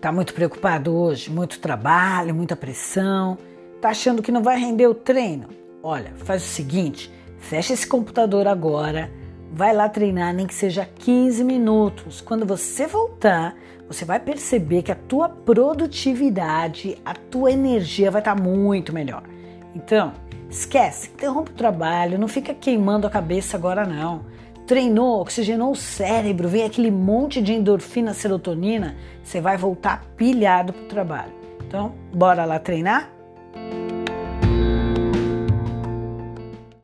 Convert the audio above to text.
Tá muito preocupado hoje? Muito trabalho, muita pressão? Tá achando que não vai render o treino? Olha, faz o seguinte, fecha esse computador agora, vai lá treinar nem que seja 15 minutos. Quando você voltar, você vai perceber que a tua produtividade, a tua energia vai estar tá muito melhor. Então, esquece, interrompe o trabalho, não fica queimando a cabeça agora não treinou, oxigenou o cérebro, vem aquele monte de endorfina, serotonina, você vai voltar pilhado para o trabalho. Então, bora lá treinar?